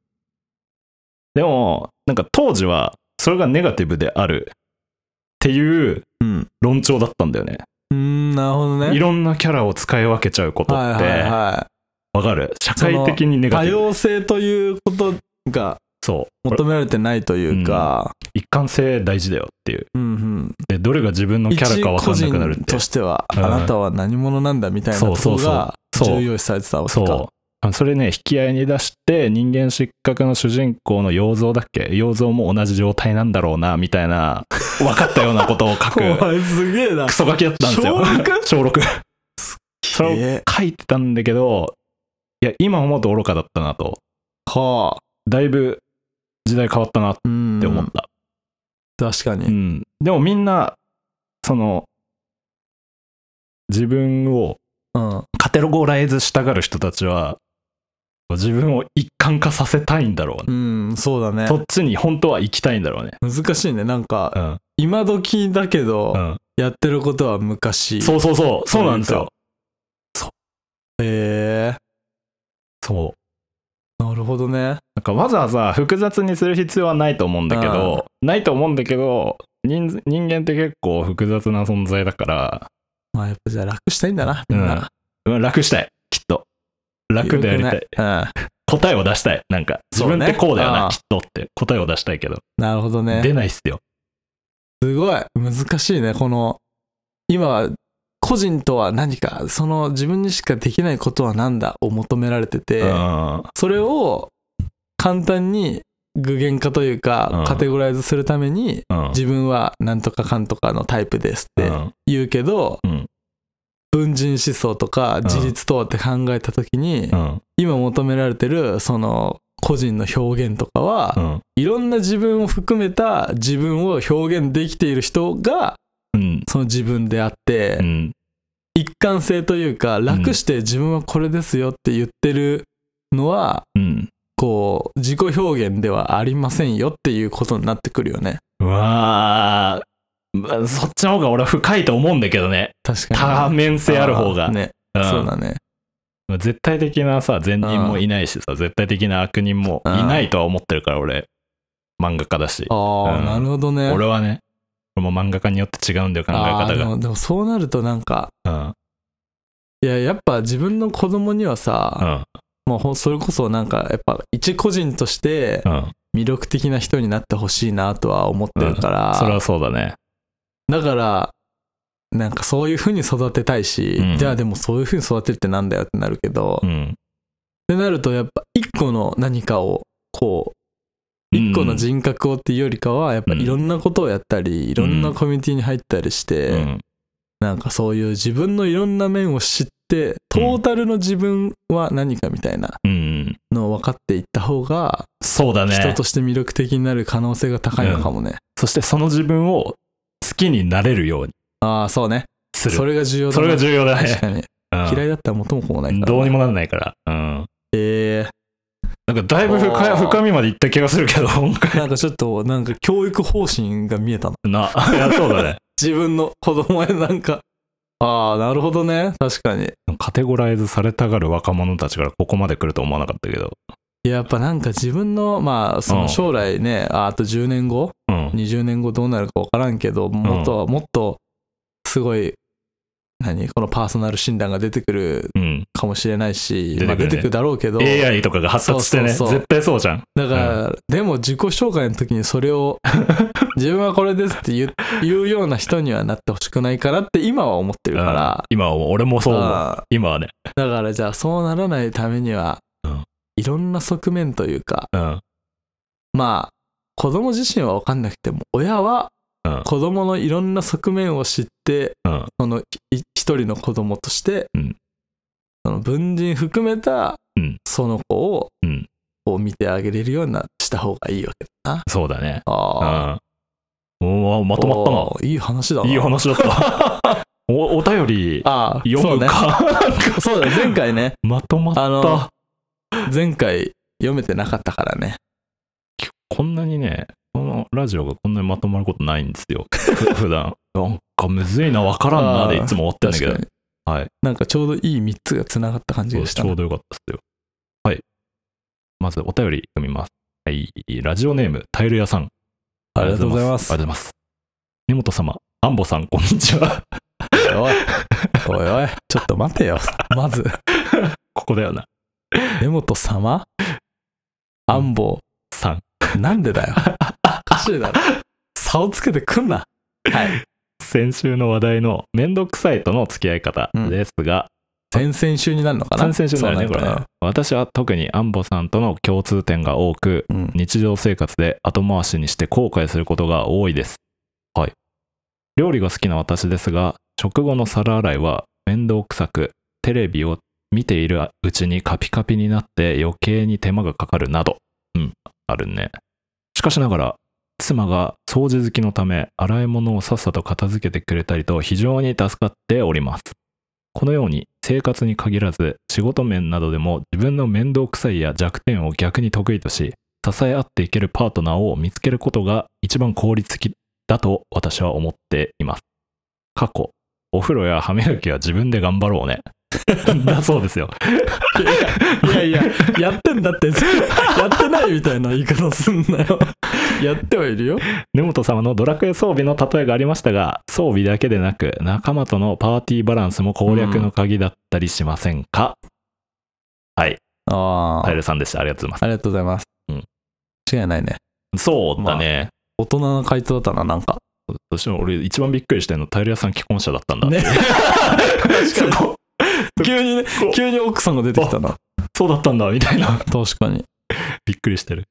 でも、なんか当時はそれがネガティブであるっていう
うん。
論調だったんだよね。
うーん、なるほどね。
いろんなキャラを使い分けちゃうこと
はいはい
って、
は
わかる社会的にネガティブ。
様性ということが
そう。
求められてないというか、
一貫性大事だよっていう。
うんうん。
で、どれが自分のキャラか分かんなくなるって
一個人と。しては、
うん
あなたは何者なんだみたいなとこ
そうそうそう
ろが重要視されてたわけか。
そう。あそれね、引き合いに出して、人間失格の主人公の洋蔵だっけ？洋蔵も同じ状態なんだろうな、みたいな、分かったようなことを書く、
お前すげえな
ク。ソ書きだったんですよ。小 6? それを
え
書いてたんだけど、いや、今思うと愚かだったなと。
はあ。
だいぶ時代変わったなっ
うん。
て思った。
確かに。
うん。でもみんな、その、自分を
うん。
カテゴライズしたがる人たちは、自分を一貫化させたいんだろうね。
うん、そうだね
そ。っちに本当は行きたいんだろうね。
難しいね。なんか、
うん。
今時だけど、
うん。
やってることは昔。
そうそうそう。そうなんですよ。
へえ
そう。
なるほどね。
なんかわざわざ複雑にする必要はないと思うんだけど、ないと思うんだけど、人人間って結構複雑な存在だから、
まあやっぱじゃあ楽したいんだな、みんな。
うん、楽したい。きっと。楽でやりたい。
よくない
答えを出したい。なんか、自分ってこうだよな、きっとって答えを出したいけど、
うん。なるほどね。
出ないっすよ。
すごい難しいね。この、今は、個人とは何か、その自分にしかできないことは何だを求められてて、
うん。
それを簡単に具現化というか、
うん
カテゴライズするために、
うん。
自分はなんとかかんとかのタイプですって
うん
言うけど、
うん
文人思想とか
ん
自立とはって考えた時に、
うん。
今求められてるその個人の表現とかは、
うん。
いろんな自分を含めた自分を表現できている人が
うん。
その自分であって、
うん。
一貫性というか楽して自分はこれですよって言ってるのは、
うん。
こう自己表現ではありませんよっていうことになってくるよね。
うわー。まあそっちの方が俺は深いと思うんだけどね。
確かに。
多面性ある方が。
ね、
うん。
そうだね。
絶対的なさ、善人もいないしさ、絶対的な悪人もいないとは思ってるから、俺。漫画家だし。
ああ、
うん。
なるほどね。
俺はね、俺も漫画家によって違うんだよ、考え方が。
でもそうなるとなんか
うん。
いややっぱ自分の子供にはさ、
うん。
もうそれこそなんかやっぱ一個人として
うん。
魅力的な人になってほしいなとは思ってるから、
それはそうだね。
だからなんかそういう風に育てたいし、
うん
じゃあでもそういう風に育てるってなんだよってなるけど、っ
うん。
てなるとやっぱ一個の何かをこう一個の人格をっていうよりかはやっぱいろんなことをやったり、いろんなコミュニティに入ったりして、
うん。
なんかそういう自分のいろんな面を知ってトータルの自分は何かみたいな
うん。
のを分かっていった方が
そうだね。
人として魅力的になる可能性が高いのかもね、
そしてその自分を好きになれるように
ああそうね。それが重要だ
それが重要だね。
確かに
うん
嫌いだったら元も子もないから、
どうにもならないから。うん。
え
なんかだいぶ深深みまでいった気がするけど、今
ー、
回。
なんかちょっとなんか教育方針が見えたの
な、いや、そうだね。
自分の子供へなんかああなるほどね確かに
カテゴライズされたがる若者たちからここまで来ると思わなかったけど。
いややっぱなんか自分のまあその将来ね、ああと10年後？
うん。
20年後どうなるか分からんけどもっと、もっとすごい何このパーソナル診断が出てくる
うん。
かもしれないし
出てくるね
まあ、出てくるだろうけど
AI とかが発達してね、絶対そうじゃん。
だから、でも自己紹介の時にそれを 自分はこれですって言う言うような人にはなってほしくないかなって今は思ってるから
うん、今は俺もそう思う。
あ
今はね。
ーだからじゃあそうならないためには、
うん
いろんな側面というか
うん。
まあ子供自身は分かんなくても親は
うん。
子供のいろんな側面を知って
うん。
そのい一人の子供として、
うん
その文人含めた
うん
その子を
うん。
こう見てあげれるようなした方がいいわけだな。
そうだね。
あ
うん。まとまったな。
いい話だな。
いい話だった。お、お便り
ああ、
読むか。
そうね。そうだ、前回ね、
まとまった。
前回読めてなかったからね。
こんなにね、このラジオがこんなにまとまることないんですよ。ふ 普段。なんかむずいな、わからんなでいつも思ってんだけどはい。
なんかちょうどいい3つがつながった感じがしたな
ちょうどよかったですよ。はい。まずお便り読みます。はい。ラジオネーム、タイル屋さん。
ありがとうございます
ありがとうございます。根本様、アンボさん、こんにちは。
おいおいおいちょっと待てよまず
ここだよな。
根本様？安保
さん。
なんでだよしいだろ。差をつけてくんな。はい。
先週の話題のめんどくさいとの付き合い方ですが、
先々週になるのかな？
先々週だよね、これね。私は特にアンボさんとの共通点が多く、
うん。
日常生活で後回しにして後悔することが多いです。はい。料理が好きな私ですが、食後の皿洗いは面倒くさく、テレビを見ているうちにカピカピになって余計に手間がかかるなど、うん、あるね。しかしながら、妻が掃除好きのため、洗い物をさっさと片付けてくれたりと非常に助かっております。このように生活に限らず仕事面などでも自分の面倒くさいや弱点を逆に得意とし支え合っていけるパートナーを見つけることが一番効率的だと私は思っています。過去、お風呂や歯磨きは自分で頑張ろうね。だそうですよ。
いやいややってんだって。やってないみたいな言い方すんなよ。やってはいるよ。
根本様のドラクエ装備の例えがありましたが、装備だけでなく仲間とのパーティーバランスも攻略の鍵だったりしませんか、はい、
あ
カエルさんでした。ありがとうござい
ありがとうございます、
うん。
違いないね。
ます。そうだね。
大人な回答だったななんか。
そして俺一番びっくりしてるのタイル屋さん既婚者だったんだって。
ね。
そこ
急にね急に奥さんが出てきたな。
そうだったんだみたいな。
確かに。
びっくりしてる。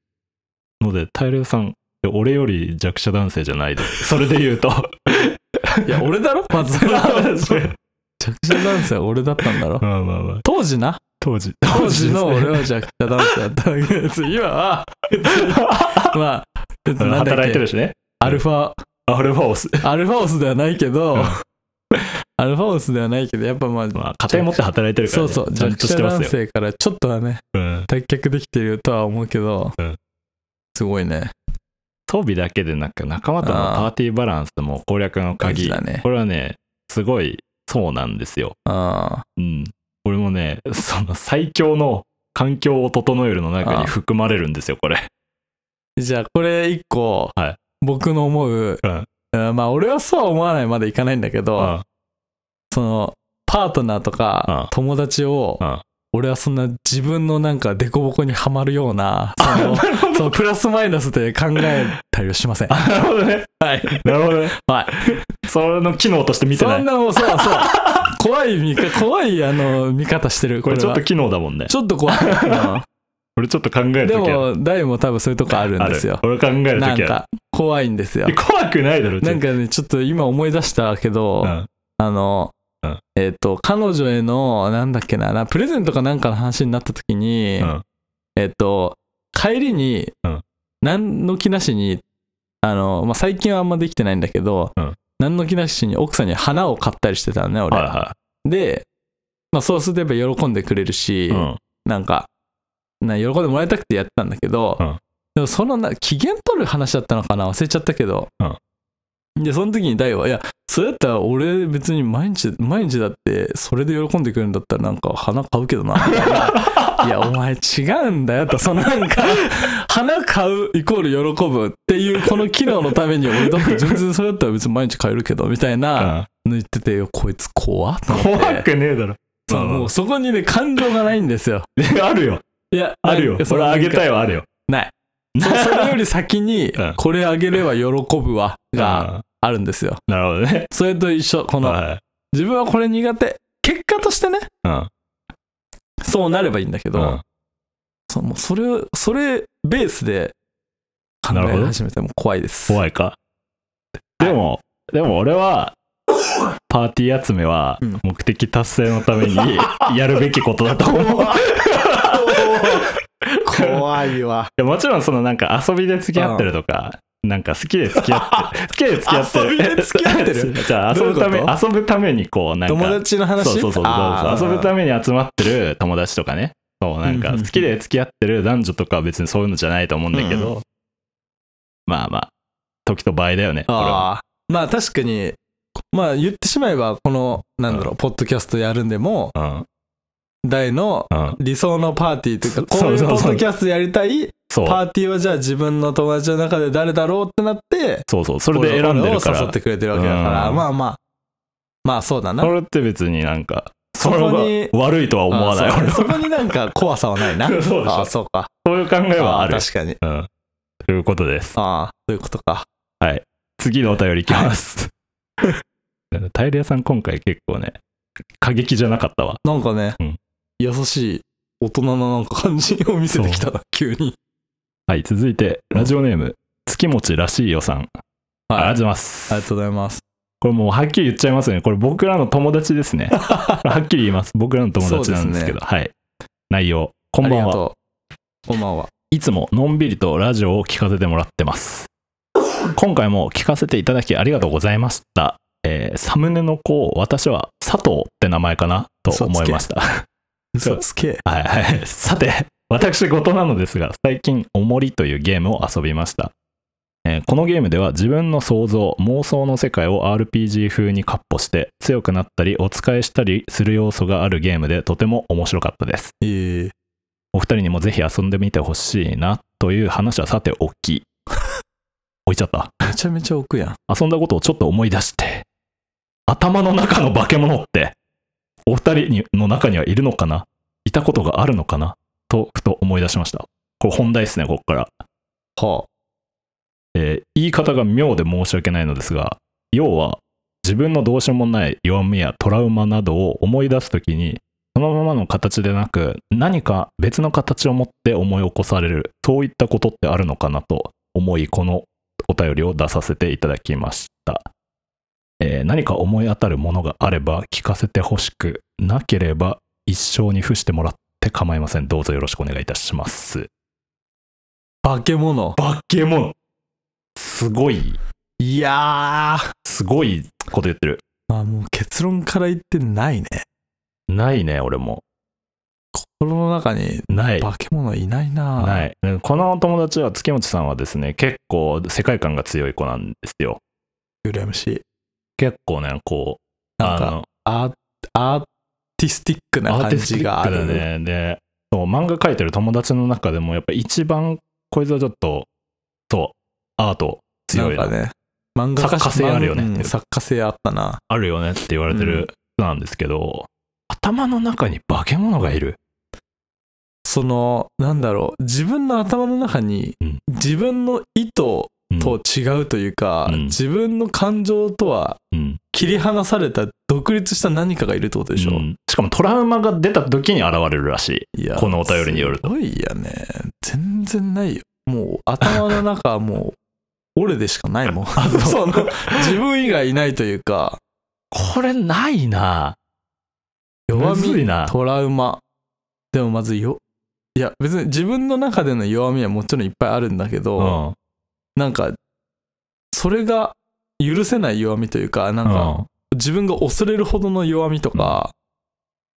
のでタイさん俺より弱者男性じゃないです。それで言うと。
いや俺だろ？まず
まあ
弱者男性は俺だったんだろ？
まあまあ
当時な？
当時。
当時の俺
は
は弱者男性だっただけど今は。まあ
働いてるしね。
アルファ。
アルファオス。
アルファオスではないけど、
うん
アルファオスではないけどやっぱまあ、
まあ家庭持って働いてるから、ね、
そうそう
ちゃんとしてますよ、
性からちょっとはね
うん、
脱却できてるとは思うけど、
うん。
すごいね。
装備だけでなく仲間とのパーティーバランスも攻略の鍵。
ね。
これはねすごいそうなんですよ。
あ
うん。これもね、その最強の環境を整えるの中に含まれるんですよ、これ。
ーじゃあこれ一個、
はい。
僕の思う、
うん
うんまあ俺はそうは思わないまでいかないんだけど、
うん。
そのパートナーとか
うん。
友達を、
うん。
俺はそんな自分のなんかデコボコにはまるようなそのそのプラスマイナスで考えたりはしません。
あなるほどね。
はい。
なるほどね。
はい。
それの機能として見てない。
そんなもんそうそう。怖い見か怖いあの見方してるこ
これちょっと機能だもんね。
ちょっと怖い、
こ れちょっと考え
うん
る
で
ときある。
も大も多分そういうとこあるんですよ
ある。これ考えるときあ
なんか怖いんですよ
る。怖くないだろ、
なんかねちょっと今思い出したけど、
うん
あの、
うん
えっ、と彼女へのなんだっけななプレゼントかなんかの話になった時に、
うん
えっ、と帰りに、
うん
何の気なしにあの、まあ、最近はあんまできてないんだけど、
うん
何の気なしに奥さんに花を買ったりしてたのね俺、
はいは
で、まあ、そうすれば喜んでくれるし、
い。うん。
なんかな喜んでもらいたくてやってたんだけど、
うん。
でもそのな機嫌取る話だったのかな？忘れちゃったけど、でその時に大は「いやそれだったら俺別に毎日毎日だってそれで喜んでくれるんだったらなんか花買うけどな」みたいな「いやお前違うんだよ」と。そのなんか花買うイコール喜ぶっていうこの機能のために俺だって全然それだったら別に毎日買えるけどみたいなの言っててよこいつ怖っ
怖くねえだろ。
そうもうそこにね感情がないんですよ。
あるよ。
いや
あるよ。
その
俺あげた
い
いはあるよ。
ない そそれより先に
うん
これあげれば喜ぶわが
うん
あるんですよ
なるほどね。
それと一緒この
はい。
自分はこれ苦手結果としてね
うん。
そうなればいいんだけど、
うん
そうもうそれをそれベースで考え始めても怖いです
怖いか。でも、でも俺は、パーティー集めは
うん
目的達成のためにやるべきことだと思う。い
怖いわ
やもちろんそのなんか遊びで付き合ってるとか、なんか好きで付き合ってる。好きで付き合ってる。
遊びで付き合ってる？
じゃあ遊ぶため、遊ぶためにこうなんか。
友達の話？
そうそうそうそう。遊ぶために集まってる友達とかね。そう、なんか
うんうんうん
好きで付き合ってる男女とかは別にそういうのじゃないと思うんだけど、
うん
まあまあ、時と場合だよね。
ああ。まあ確かに、まあ言ってしまえば、この、なんだろう、ポッドキャストやるんでも、
うん。
大の
うん。
理想のパーティーというか、
ううそう
いうポッドキャストやりたい。パーティーはじゃあ自分の友達の中で誰だろうってなって、
そうそう。それで選んでるから。
俺を誘ってくれてるわけだから、
うん
まあまあ、まあそうだな。
それって別になんか、そ
こに
が悪いとは思わない。
あそそこになんか怖さはないな。
そう
ああそうか。
そういう考えはある。
確かに。
うん。ということです。
ああ、そういうことか。
次のお便りいきます。タイル屋さん今回結構ね、過激じゃなかったわ。
なんかね、
うん
優しい大人のなんか感じを見せてきたな、急に。
はい、続いて、ラジオネーム、月持ちらしいよさん。ありがとうございます。
ありがとうございます。
これもうはっきり言っちゃいますね。これ僕らの友達ですね。はっきり言います。僕らの友達なんですけど、はい。内容、こんばんは。
ありがとう。こんばんは。
いつものんびりとラジオを聞かせてもらってます。今回も聞かせていただきありがとうございました。えーサムネの子を私は佐藤って名前かなと思いました。
嘘つけ。
はいはい。さて、私事なのですが、最近、おもりというゲームを遊びました。えーこのゲームでは自分の想像、妄想の世界を RPG 風にカッポして強くなったりお使いしたりする要素があるゲームでとても面白かったです。
ええ
お二人にもぜひ遊んでみてほしいなという話はさておき。置いちゃった。
めちゃめちゃ奥やん。
遊んだことをちょっと思い出して、頭の中の化け物って、お二人にの中にはいるのかな？いたことがあるのかな？と、ふと思い出しました。これ本題ですね、ここから。
は
えー言い方が妙で申し訳ないのですが、要は、自分のどうしようもない弱みやトラウマなどを思い出すときに、そのままの形でなく、何か別の形を持って思い起こされる、そういったことってあるのかなと思い、このお便りを出させていただきました。えー何か思い当たるものがあれば聞かせてほしく、なければ一生に付してもらって構いません。どうぞよろしくお願いいたします。
あ。化け物。
化け物すごい、
いやー。
すごいこと言ってる。
まあもう結論から言ってないね。
ないね、俺も。
心の中に
ない。
化け物いないな。。
ないい。この友達は月持さんはですね、結構世界観が強い子なんですよ。
羨ましい。
結構ね、こう、
なんか、
の、
アーアーティスティックな感じがある。
ね。で、そう、漫画描いてる友達の中でも、やっぱ一番、こいつはちょっと、そう、アート強いな
なんかね、漫画家
作家性あるよね
うん作家性あったな。
あるよねって言われてる人なんですけど、頭の中に化け物がいる。
その、なんだろう、自分の頭の中に
うん、
自分の意図
うん
と違うというか、
うん
自分の感情とは
うん
切り離された独立した何かがいるってことでしょ。
うんしかもトラウマが出た時に現れるらしい。
いや
このお便りによると
すごいやね。全然ないよ。もう頭の中はもう、俺でしかないもん。
あそ
の自分以外いないというか、
これないな
弱み、
な
トラウマ。でもまずよ、いや別に自分の中での弱みはもちろんいっぱいあるんだけど、
うん。
なんか、それが許せない弱みというか、なんか、
うん
自分が恐れるほどの弱みとか、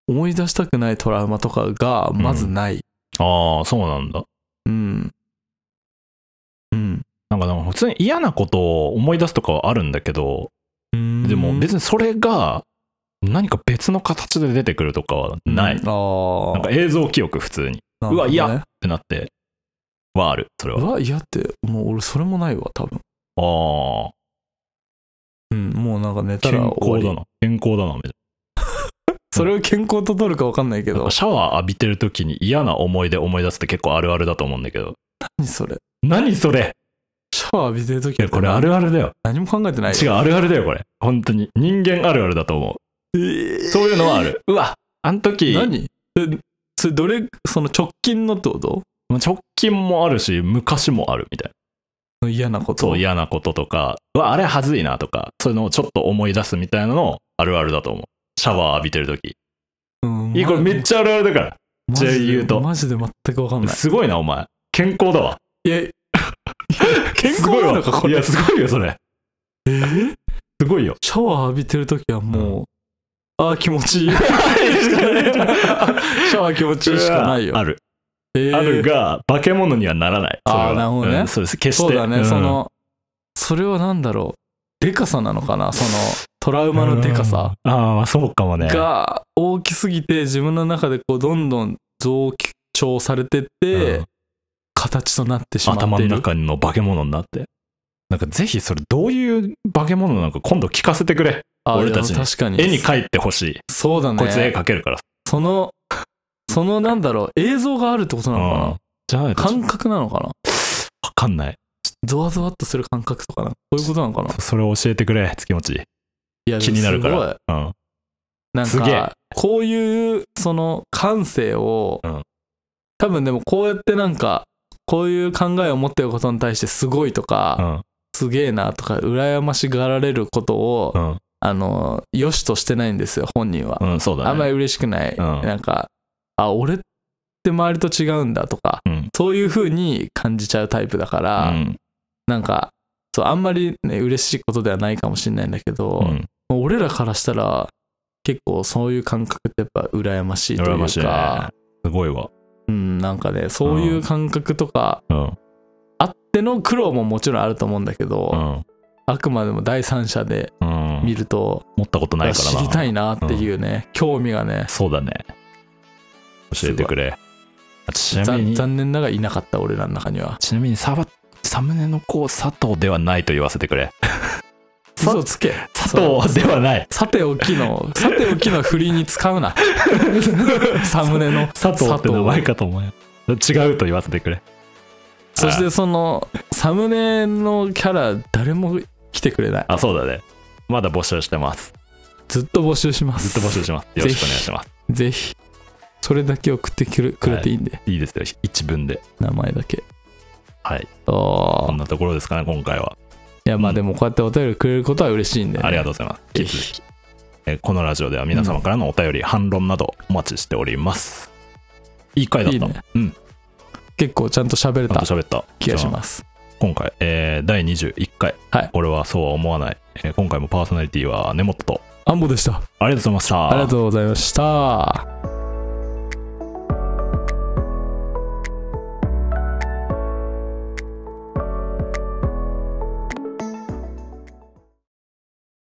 思い出したくないトラウマとかがまずない。
ああ、そうなんだ。
うん。うん。
なんかでも普通に嫌なことを思い出すとかはあるんだけど、でも別
に
にそれが何か別の形で出てくるとかはない。
ああ。
なんか映像記憶普通に
ね
うわ嫌てなってはある、それは。
うわ、嫌って、もう俺それもないわ、多分。
ああ、
うん、もうなんか寝た
健
ら終わり。
康だな。健康だな、めちゃ
それを健康と取るか分かんないけど
シャワー浴びてる時に嫌な思い出思い出すって結構あるあるだと思うんだけど。
何それ？
何それ？
シャワー浴びてる時
いや、これあるあるだよ。
何も考えてない
違う、
よ。
あるあるだよ、これ。本当に。人間あるあるだと思
え
う。
ー
そういうのはある。うわ、あの時、
何？えそれどれ、その直近のってこと？
直近もあるし、昔もあるみたいな。
嫌なこと？
そう、嫌なこととか、うわ、あれはずいなとか、そういうのをちょっと思い出すみたいなのあるあるだと思う。シャワー浴びてる時。
うん
いや、これめっちゃあるあるだから。じゃあ言うと
マジで全く分かんない。
すごいな、お前。健康だわ。
いや、健康なのか、これ？
いや、すごいよ、それ。
え？ー
すごいよ。
シャワー浴びてる時はもう、ああ、気持ちいい。シャワー気持ちいいしかないよ。
ある。
えー
あるが、化け物にはならない。
あーなるほどね
うんそうです。決して。
そうだね、
ん
そ、のそれはなんだろうでかさなのかな？そのトラウマのでかさ？
うん。ああ、そうかもね。
が大きすぎて自分の中でこうどんどん増長されてって、
うん
形となってしまって
頭の中の化け物になって。なんかぜひそれどういう化け物なのか今度聞かせてくれ。
あ
俺たちに
確かに
絵に描いてほしい。
そうだね
こいつ絵描けるから。
そのそのなんだろう映像があるってことなのかな、
うんじゃあ、わ
感覚なのかな？
かんない。
ゾワゾワっとする感覚とかな？そういうことなのかな？
それを教えてくれ、月持ち。
いや
気になるか
すごい
ら。うん。
なん
すげえ
かこういうその感性を、
うん
多分でもこうやってなんかこういう考えを持ってることに対してすごいとか、
うん。
すげえなとか羨ましがられることを、
うん。
あの良しとしてないんですよ本人は、
うん、そうだね。
あんまり嬉しくない、
うん
なんかあ俺って周りと違うんだとか
うん。
そういう風に感じちゃうタイプだから、
うん。
なんかそうあんまりね嬉しいことではないかもしれないんだけど、
うん。
俺らからしたら結構そういう感覚ってやっぱ羨ましいという
羨ましいね
か、。
すごいわ。
うん、なんかねそういう感覚とか
うん。
あっての苦労ももちろんあると思うんだけど、
うん。
あくまでも第三者で
うん。
見ると、
持ったことないからな。
知りたいなっていうね、興味がね
そうだね。教えてくれ。あちなみ
ざ
に、
残念ながらいなかった俺らの中には
ちなみにサバ、サムネの子、佐藤ではないと言わせてくれ。さ
嘘つけ
佐藤ではない。
さておきのさておきの振りに使うな サムネの
佐藤って名前かと思うよ。違うと言わせてくれ。
そしてそのサムネのキャラ誰も来てくれない
あ、そうだね。まだ募集してます。
ずっと募集します
ずっと募集します。よろしくお願いします。
ぜひそれだけ送ってくれくれていいんで、
いいですよ。一文で。
名前だけ
はい。
あ
こ
ー
んなところですかね、今回は。
いやま
うん
あでもこうやってお便りくれることは嬉しいんで、ね
ありがとうございます。
ぜ
引き続
ひ
きえーこのラジオでは皆様からのお便り、反論などお待ちしております。いい回だった。
いいね
うん。
結構ちゃんと喋れ
ちゃん
た
と喋った。
気がし
す。
ます
今回、えー第21回。
はい
俺はそうは思わない。えー今回もパーソナリティは根本と。
アンボでした
ありがとうございました。
ありがとうございました